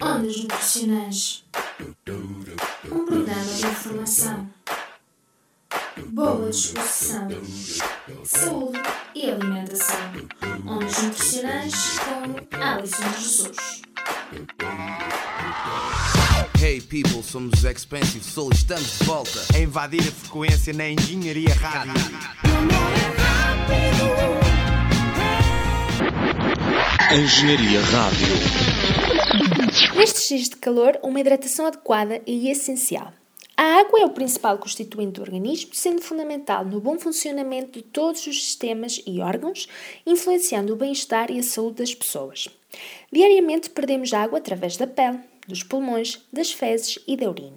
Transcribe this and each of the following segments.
Ondas Nutricionais Um programa de informação, boa disposição, saúde e alimentação. Ondas Nutricionais com Alison Jesus. Hey people, somos os Expensive Soul, estamos de volta a invadir a frequência na Engenharia Rádio. Engenharia Rádio. Nestes dias de calor, uma hidratação adequada é essencial. A água é o principal constituinte do organismo, sendo fundamental no bom funcionamento de todos os sistemas e órgãos, influenciando o bem-estar e a saúde das pessoas. Diariamente perdemos água através da pele, dos pulmões, das fezes e da urina.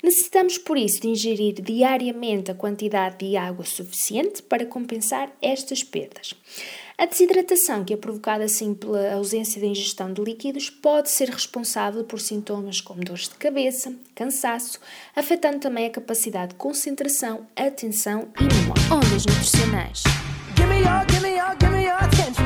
Necessitamos, por isso, de ingerir diariamente a quantidade de água suficiente para compensar estas perdas. A desidratação, que é provocada assim pela ausência de ingestão de líquidos, pode ser responsável por sintomas como dores de cabeça, cansaço, afetando também a capacidade de concentração, atenção e memória. Ondas nutricionais. Estamos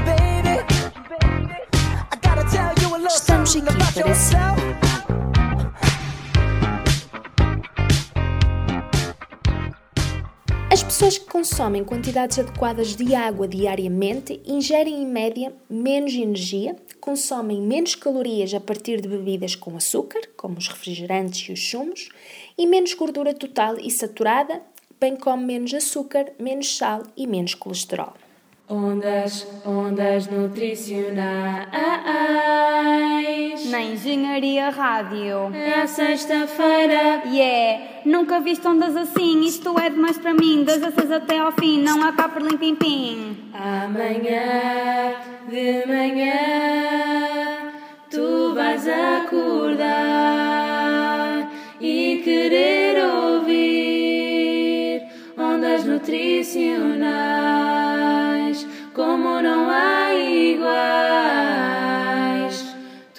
As pessoas que consomem quantidades adequadas de água diariamente ingerem em média menos energia, consomem menos calorias a partir de bebidas com açúcar, como os refrigerantes e os sumos, e menos gordura total e saturada, bem como menos açúcar, menos sal e menos colesterol. Ondas, ondas nutricionais. Engenharia Rádio. É sexta-feira. Yeah, nunca viste ondas assim. Isto é demais para mim. Das a seis até ao fim. Não há cá por limpim pim. Amanhã, de manhã, tu vais acordar e querer ouvir ondas nutricionais como não há iguais.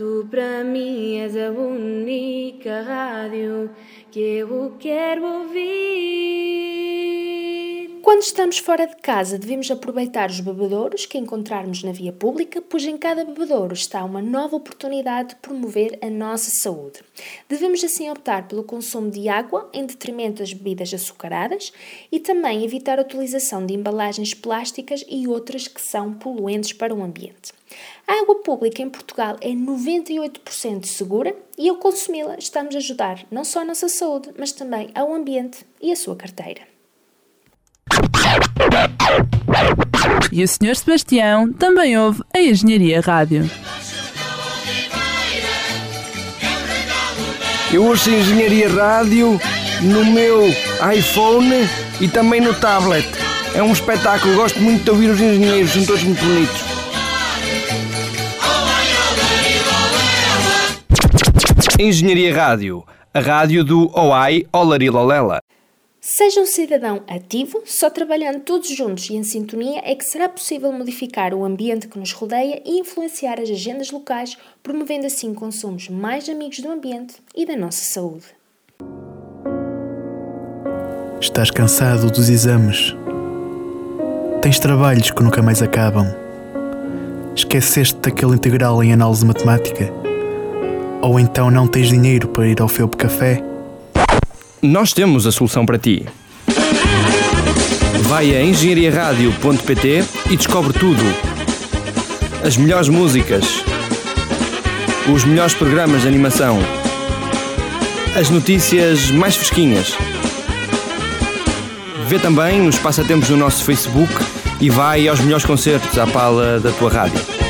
Tu para mim és a única rádio que eu quero ouvir. Quando estamos fora de casa, devemos aproveitar os bebedouros que encontrarmos na via pública, pois em cada bebedouro está uma nova oportunidade de promover a nossa saúde. Devemos assim optar pelo consumo de água em detrimento das bebidas açucaradas e também evitar a utilização de embalagens plásticas e outras que são poluentes para o ambiente. A água pública em Portugal é 98% segura e ao consumi-la estamos a ajudar não só a nossa saúde, mas também ao ambiente e a sua carteira. E o Sr. Sebastião também ouve a Engenharia Rádio. Eu ouço a Engenharia Rádio no meu iPhone e também no tablet. É um espetáculo, gosto muito de ouvir os engenheiros, são todos muito bonitos. Engenharia Rádio, a rádio do OAI Olarilolela. Seja um cidadão ativo, só trabalhando todos juntos e em sintonia é que será possível modificar o ambiente que nos rodeia e influenciar as agendas locais, promovendo assim consumos mais amigos do ambiente e da nossa saúde. Estás cansado dos exames? Tens trabalhos que nunca mais acabam? Esqueceste daquele integral em análise matemática? Ou então não tens dinheiro para ir ao Felpe Café? Nós temos a solução para ti. Vai a engenhariaradio.pt e descobre tudo. As melhores músicas, os melhores programas de animação, as notícias mais fresquinhas. Vê também os passatempos no nosso Facebook e vai aos melhores concertos à pala da tua rádio.